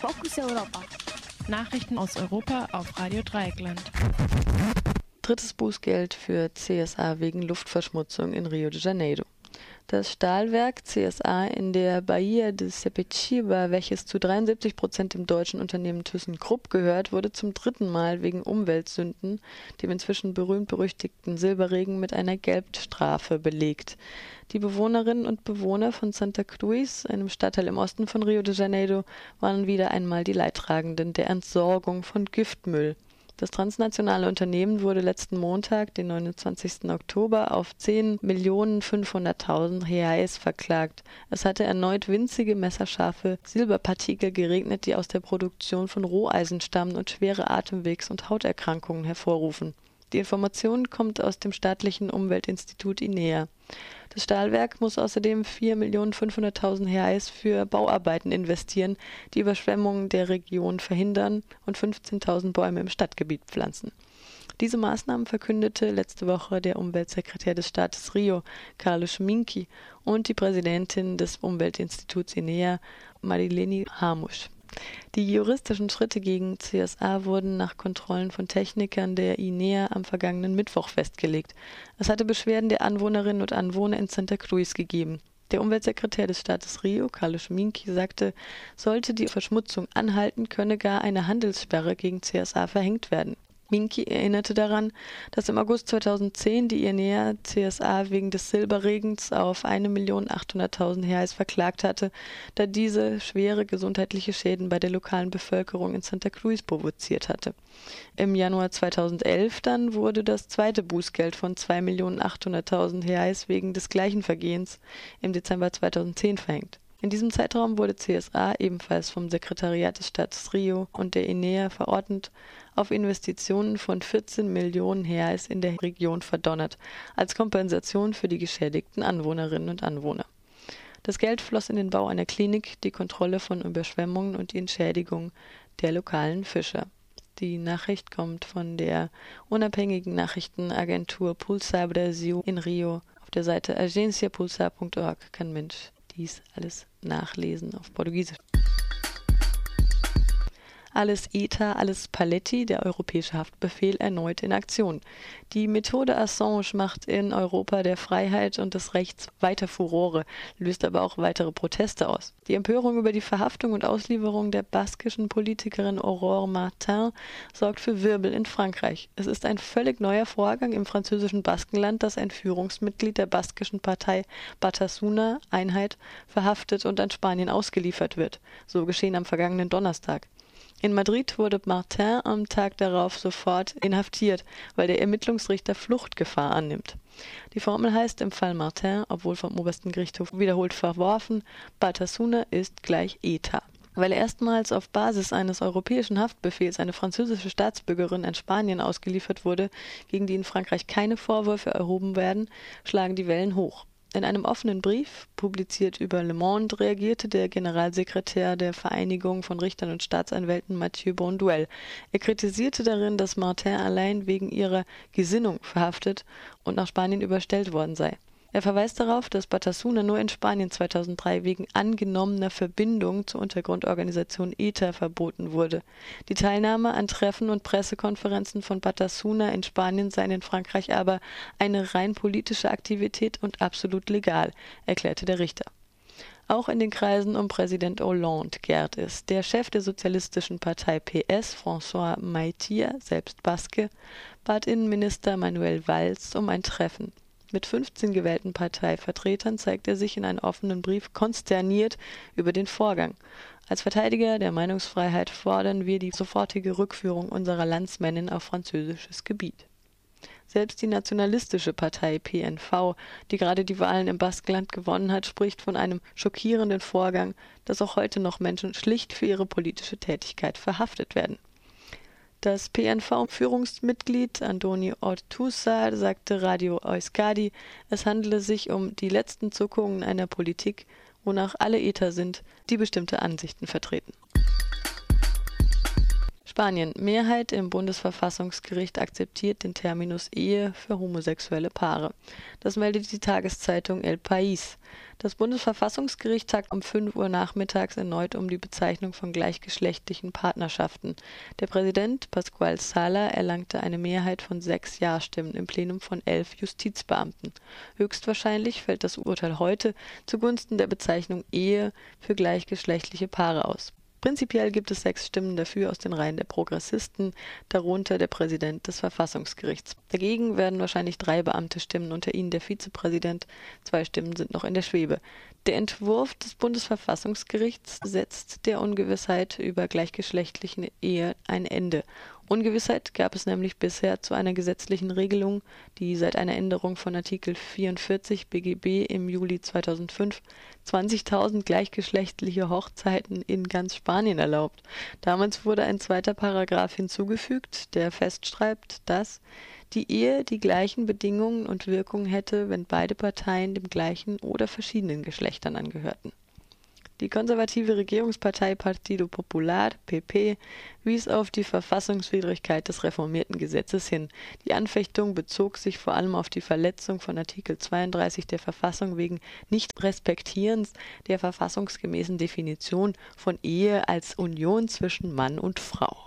Fokus Europa. Nachrichten aus Europa auf Radio Dreieckland. Drittes Bußgeld für CSA wegen Luftverschmutzung in Rio de Janeiro. Das Stahlwerk CSA in der Bahia de Sepetiba, welches zu 73 Prozent dem deutschen Unternehmen ThyssenKrupp gehört, wurde zum dritten Mal wegen Umweltsünden, dem inzwischen berühmt-berüchtigten Silberregen, mit einer Geldstrafe belegt. Die Bewohnerinnen und Bewohner von Santa Cruz, einem Stadtteil im Osten von Rio de Janeiro, waren wieder einmal die Leidtragenden der Entsorgung von Giftmüll. Das transnationale Unternehmen wurde letzten Montag, den 29. Oktober, auf 10.500.000 Reais verklagt. Es hatte erneut winzige, messerscharfe Silberpartikel geregnet, die aus der Produktion von Roheisen stammen und schwere Atemwegs- und Hauterkrankungen hervorrufen. Die Information kommt aus dem staatlichen Umweltinstitut INEA. Das Stahlwerk muss außerdem 4.500.000 Reais für Bauarbeiten investieren, die Überschwemmungen der Region verhindern und 15.000 Bäume im Stadtgebiet pflanzen. Diese Maßnahmen verkündete letzte Woche der Umweltsekretär des Staates Rio, Carlos Minki, und die Präsidentin des Umweltinstituts INEA, Marileni Hamusch. Die juristischen Schritte gegen CSA wurden nach Kontrollen von Technikern der INEA am vergangenen Mittwoch festgelegt. Es hatte Beschwerden der Anwohnerinnen und Anwohner in Santa Cruz gegeben. Der Umweltsekretär des Staates Rio, Carlos Minki, sagte, sollte die Verschmutzung anhalten, könne gar eine Handelssperre gegen CSA verhängt werden. Minki erinnerte daran, dass im August 2010 die INEA CSA wegen des Silberregens auf 1.800.000 Reais verklagt hatte, da diese schwere gesundheitliche Schäden bei der lokalen Bevölkerung in Santa Cruz provoziert hatte. Im Januar 2011 dann wurde das zweite Bußgeld von 2.800.000 Reais wegen des gleichen Vergehens im Dezember 2010 verhängt. In diesem Zeitraum wurde CSA ebenfalls vom Sekretariat des Staates Rio und der INEA verordnet, auf Investitionen von 14 Millionen Reais in der Region verdonnert, als Kompensation für die geschädigten Anwohnerinnen und Anwohner. Das Geld floss in den Bau einer Klinik, die Kontrolle von Überschwemmungen und die Entschädigung der lokalen Fischer. Die Nachricht kommt von der unabhängigen Nachrichtenagentur Pulsar Brasil in Rio. Auf der Seite agenciapulsar.org kann Mensch dies alles nachlesen auf Portugiesisch. Alles ETA, alles Paletti, der europäische Haftbefehl, erneut in Aktion. Die Methode Assange macht in Europa der Freiheit und des Rechts weiter Furore, löst aber auch weitere Proteste aus. Die Empörung über die Verhaftung und Auslieferung der baskischen Politikerin Aurore Martin sorgt für Wirbel in Frankreich. Es ist ein völlig neuer Vorgang im französischen Baskenland, dass ein Führungsmitglied der baskischen Partei Batasuna Einheit verhaftet und an Spanien ausgeliefert wird. So geschehen am vergangenen Donnerstag. In Madrid wurde Martin am Tag darauf sofort inhaftiert, weil der Ermittlungsrichter Fluchtgefahr annimmt. Die Formel heißt im Fall Martin, obwohl vom obersten Gerichtshof wiederholt verworfen, Batasuna ist gleich ETA. Weil erstmals auf Basis eines europäischen Haftbefehls eine französische Staatsbürgerin in Spanien ausgeliefert wurde, gegen die in Frankreich keine Vorwürfe erhoben werden, schlagen die Wellen hoch. In einem offenen Brief, publiziert über Le Monde, reagierte der Generalsekretär der Vereinigung von Richtern und Staatsanwälten Mathieu Bonduel. Er kritisierte darin, dass Martin allein wegen ihrer Gesinnung verhaftet und nach Spanien überstellt worden sei. Er verweist darauf, dass Batasuna nur in Spanien 2003 wegen angenommener Verbindung zur Untergrundorganisation ETA verboten wurde. Die Teilnahme an Treffen und Pressekonferenzen von Batasuna in Spanien sei in Frankreich aber eine rein politische Aktivität und absolut legal, erklärte der Richter. Auch in den Kreisen um Präsident Hollande gärt es. Der Chef der sozialistischen Partei PS, François Maitier, selbst Baske, bat Innenminister Manuel Valls um ein Treffen. Mit 15 gewählten Parteivertretern zeigt er sich in einem offenen Brief konsterniert über den Vorgang. Als Verteidiger der Meinungsfreiheit fordern wir die sofortige Rückführung unserer Landsmännin auf französisches Gebiet. Selbst die nationalistische Partei PNV, die gerade die Wahlen im Baskenland gewonnen hat, spricht von einem schockierenden Vorgang, dass auch heute noch Menschen schlicht für ihre politische Tätigkeit verhaftet werden. Das PNV-Führungsmitglied Antoni Ortuza sagte Radio Euskadi, es handele sich um die letzten Zuckungen einer Politik, wonach alle Ether sind, die bestimmte Ansichten vertreten Spanien. Mehrheit im Bundesverfassungsgericht akzeptiert den Terminus Ehe für homosexuelle Paare. Das meldet die Tageszeitung El País. Das Bundesverfassungsgericht tagt um 5 Uhr nachmittags erneut um die Bezeichnung von gleichgeschlechtlichen Partnerschaften. Der Präsident Pascual Sala erlangte eine Mehrheit von sechs Ja-Stimmen im Plenum von elf Justizbeamten. Höchstwahrscheinlich fällt das Urteil heute zugunsten der Bezeichnung Ehe für gleichgeschlechtliche Paare aus. Prinzipiell gibt es sechs Stimmen dafür aus den Reihen der Progressisten, darunter der Präsident des Verfassungsgerichts. Dagegen werden wahrscheinlich drei Beamte stimmen, unter ihnen der Vizepräsident. Zwei Stimmen sind noch in der Schwebe. Der Entwurf des Bundesverfassungsgerichts setzt der Ungewissheit über gleichgeschlechtliche Ehe ein Ende. Ungewissheit gab es nämlich bisher zu einer gesetzlichen Regelung, die seit einer Änderung von Artikel 44 BGB im Juli 2005 20.000 gleichgeschlechtliche Hochzeiten in ganz Spanien erlaubt. Damals wurde ein zweiter Paragraph hinzugefügt, der festschreibt, dass die Ehe die gleichen Bedingungen und Wirkungen hätte, wenn beide Parteien dem gleichen oder verschiedenen Geschlechtern angehörten. Die konservative Regierungspartei Partido Popular (PP) wies auf die Verfassungswidrigkeit des reformierten Gesetzes hin. Die Anfechtung bezog sich vor allem auf die Verletzung von Artikel 32 der Verfassung wegen Nichtrespektierens der verfassungsgemäßen Definition von Ehe als Union zwischen Mann und Frau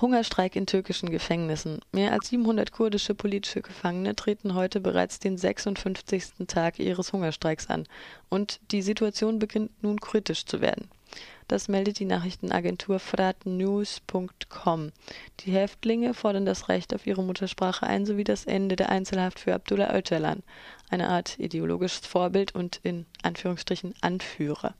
Hungerstreik in türkischen Gefängnissen. Mehr als 700 kurdische politische Gefangene treten heute bereits den 56. Tag ihres Hungerstreiks an. Und die Situation beginnt nun kritisch zu werden. Das meldet die Nachrichtenagentur fratnews.com. Die Häftlinge fordern das Recht auf ihre Muttersprache ein sowie das Ende der Einzelhaft für Abdullah Öcalan, eine Art ideologisches Vorbild und in Anführungsstrichen Anführer.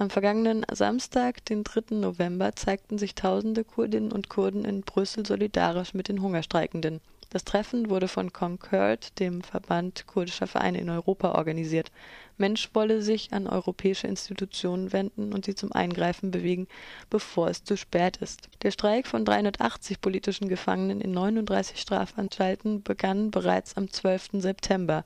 Am vergangenen Samstag, den 3. November, zeigten sich tausende Kurdinnen und Kurden in Brüssel solidarisch mit den Hungerstreikenden. Das Treffen wurde von Concord, dem Verband kurdischer Vereine in Europa, organisiert. Mensch wolle sich an europäische Institutionen wenden und sie zum Eingreifen bewegen, bevor es zu spät ist. Der Streik von 380 politischen Gefangenen in 39 Strafanstalten begann bereits am 12. September.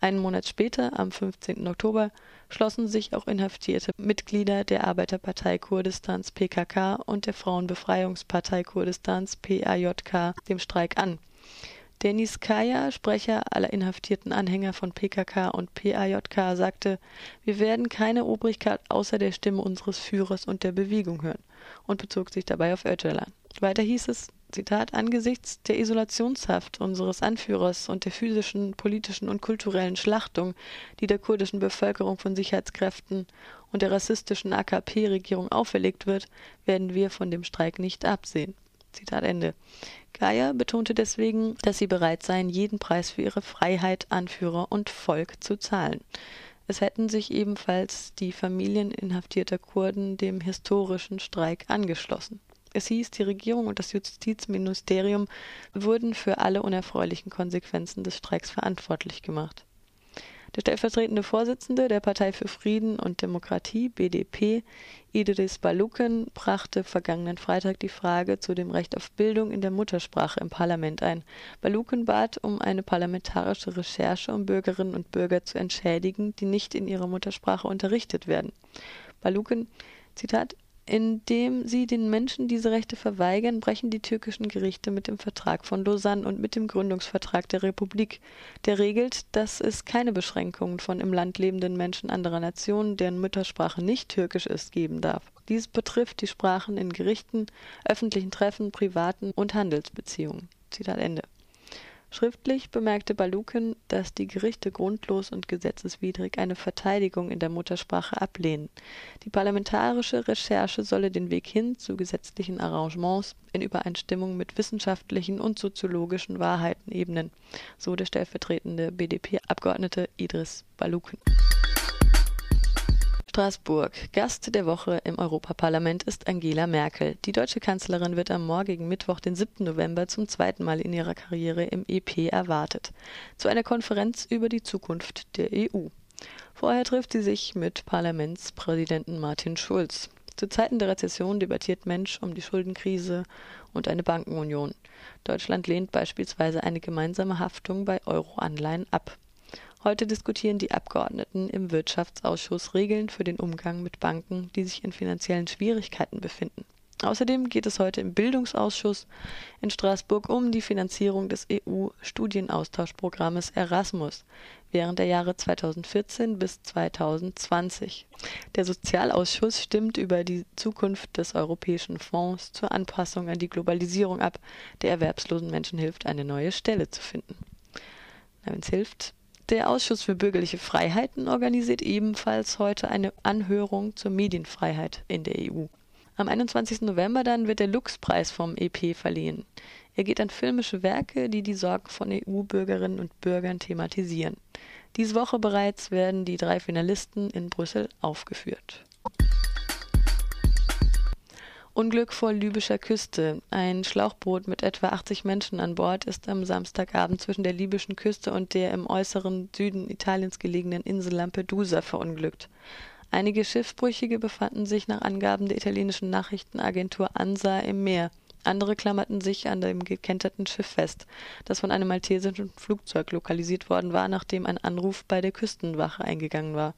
Einen Monat später, am 15. Oktober, schlossen sich auch inhaftierte Mitglieder der Arbeiterpartei Kurdistans PKK und der Frauenbefreiungspartei Kurdistans PAJK dem Streik an. Denis Kaya, Sprecher aller inhaftierten Anhänger von PKK und PAJK, sagte, wir werden keine Obrigkeit außer der Stimme unseres Führers und der Bewegung hören und bezog sich dabei auf Öcalan. Weiter hieß es, Zitat, angesichts der Isolationshaft unseres Anführers und der physischen, politischen und kulturellen Schlachtung, die der kurdischen Bevölkerung von Sicherheitskräften und der rassistischen AKP-Regierung auferlegt wird, werden wir von dem Streik nicht absehen. Zitat Ende. Gaia betonte deswegen, dass sie bereit seien, jeden Preis für ihre Freiheit, Anführer und Volk zu zahlen. Es hätten sich ebenfalls die Familien inhaftierter Kurden dem historischen Streik angeschlossen. Es hieß, die Regierung und das Justizministerium wurden für alle unerfreulichen Konsequenzen des Streiks verantwortlich gemacht. Der stellvertretende Vorsitzende der Partei für Frieden und Demokratie (BDP), Idris Baluken, brachte vergangenen Freitag die Frage zu dem Recht auf Bildung in der Muttersprache im Parlament ein. Baluken bat um eine parlamentarische Recherche, um Bürgerinnen und Bürger zu entschädigen, die nicht in ihrer Muttersprache unterrichtet werden. Baluken, Zitat indem sie den Menschen diese Rechte verweigern, brechen die türkischen Gerichte mit dem Vertrag von Lausanne und mit dem Gründungsvertrag der Republik, der regelt, dass es keine Beschränkungen von im Land lebenden Menschen anderer Nationen, deren Muttersprache nicht türkisch ist, geben darf. Dies betrifft die Sprachen in Gerichten, öffentlichen Treffen, privaten und Handelsbeziehungen. Zitat Ende. Schriftlich bemerkte Baluken, dass die Gerichte grundlos und gesetzeswidrig eine Verteidigung in der Muttersprache ablehnen. Die parlamentarische Recherche solle den Weg hin zu gesetzlichen Arrangements in Übereinstimmung mit wissenschaftlichen und soziologischen Wahrheiten ebnen, so der stellvertretende BDP-Abgeordnete Idris Baluken Straßburg. Gast der Woche im Europaparlament ist Angela Merkel. Die deutsche Kanzlerin wird am morgigen Mittwoch, den 7. November, zum zweiten Mal in ihrer Karriere im EP erwartet. Zu einer Konferenz über die Zukunft der EU. Vorher trifft sie sich mit Parlamentspräsidenten Martin Schulz. Zu Zeiten der Rezession debattiert Mensch um die Schuldenkrise und eine Bankenunion. Deutschland lehnt beispielsweise eine gemeinsame Haftung bei Euro-Anleihen ab. Heute diskutieren die Abgeordneten im Wirtschaftsausschuss Regeln für den Umgang mit Banken, die sich in finanziellen Schwierigkeiten befinden. Außerdem geht es heute im Bildungsausschuss in Straßburg um die Finanzierung des EU-Studienaustauschprogrammes Erasmus während der Jahre 2014 bis 2020. Der Sozialausschuss stimmt über die Zukunft des Europäischen Fonds zur Anpassung an die Globalisierung ab, der erwerbslosen Menschen hilft, eine neue Stelle zu finden. Wenn es hilft, der Ausschuss für bürgerliche Freiheiten organisiert ebenfalls heute eine Anhörung zur Medienfreiheit in der EU. Am 21. November dann wird der Lux-Preis vom EP verliehen. Er geht an filmische Werke, die die Sorgen von EU-Bürgerinnen und Bürgern thematisieren. Diese Woche bereits werden die drei Finalisten in Brüssel aufgeführt. Unglück vor libyscher Küste. Ein Schlauchboot mit etwa 80 Menschen an Bord ist am Samstagabend zwischen der libyschen Küste und der im äußeren Süden Italiens gelegenen Insel Lampedusa verunglückt. Einige Schiffsbrüchige befanden sich nach Angaben der italienischen Nachrichtenagentur ANSA im Meer. Andere klammerten sich an dem gekenterten Schiff fest, das von einem maltesischen Flugzeug lokalisiert worden war, nachdem ein Anruf bei der Küstenwache eingegangen war.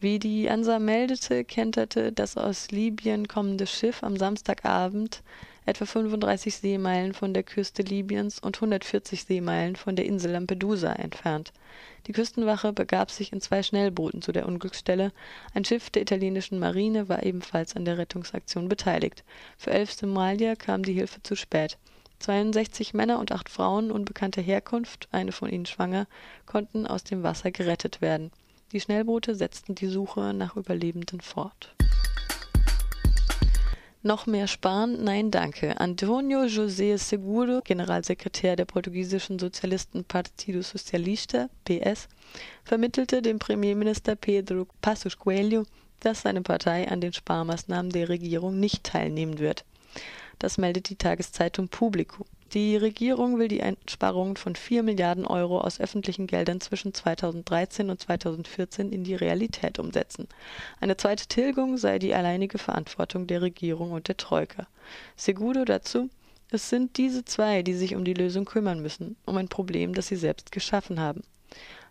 Wie die ANSA meldete, kenterte das aus Libyen kommende Schiff am Samstagabend etwa 35 Seemeilen von der Küste Libyens und 140 Seemeilen von der Insel Lampedusa entfernt. Die Küstenwache begab sich in zwei Schnellbooten zu der Unglücksstelle. Ein Schiff der italienischen Marine war ebenfalls an der Rettungsaktion beteiligt. Für elf Somalier kam die Hilfe zu spät. 62 Männer und acht Frauen unbekannter Herkunft, eine von ihnen schwanger, konnten aus dem Wasser gerettet werden. Die Schnellboote setzten die Suche nach Überlebenden fort. Noch mehr sparen? Nein, danke. Antonio José Seguro, Generalsekretär der portugiesischen Sozialisten Partido Socialista, PS, vermittelte dem Premierminister Pedro Passos Coelho, dass seine Partei an den Sparmaßnahmen der Regierung nicht teilnehmen wird. Das meldet die Tageszeitung Publico. Die Regierung will die Einsparungen von 4 Milliarden Euro aus öffentlichen Geldern zwischen 2013 und 2014 in die Realität umsetzen. Eine zweite Tilgung sei die alleinige Verantwortung der Regierung und der Troika. Segudo dazu, es sind diese zwei, die sich um die Lösung kümmern müssen, um ein Problem, das sie selbst geschaffen haben.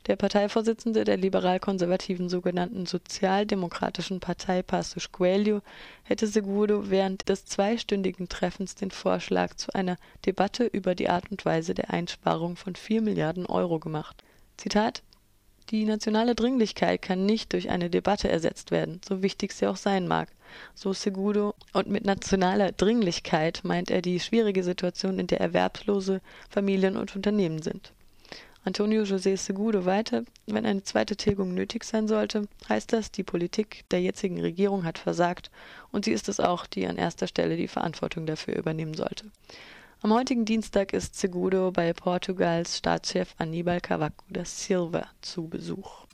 Der Parteivorsitzende der liberal-konservativen sogenannten Sozialdemokratischen Partei Passos Coelho hätte Seguro während des zweistündigen Treffens den Vorschlag zu einer Debatte über die Art und Weise der Einsparung von vier Milliarden Euro gemacht. Zitat Die nationale Dringlichkeit kann nicht durch eine Debatte ersetzt werden, so wichtig sie auch sein mag, so Segudo, und mit nationaler Dringlichkeit meint er die schwierige Situation, in der Erwerbslose, Familien und Unternehmen sind. Antonio José Segudo weiter, wenn eine zweite Tilgung nötig sein sollte, heißt das, die Politik der jetzigen Regierung hat versagt und sie ist es auch, die an erster Stelle die Verantwortung dafür übernehmen sollte. Am heutigen Dienstag ist Segudo bei Portugals Staatschef Aníbal Cavaco da Silva zu Besuch.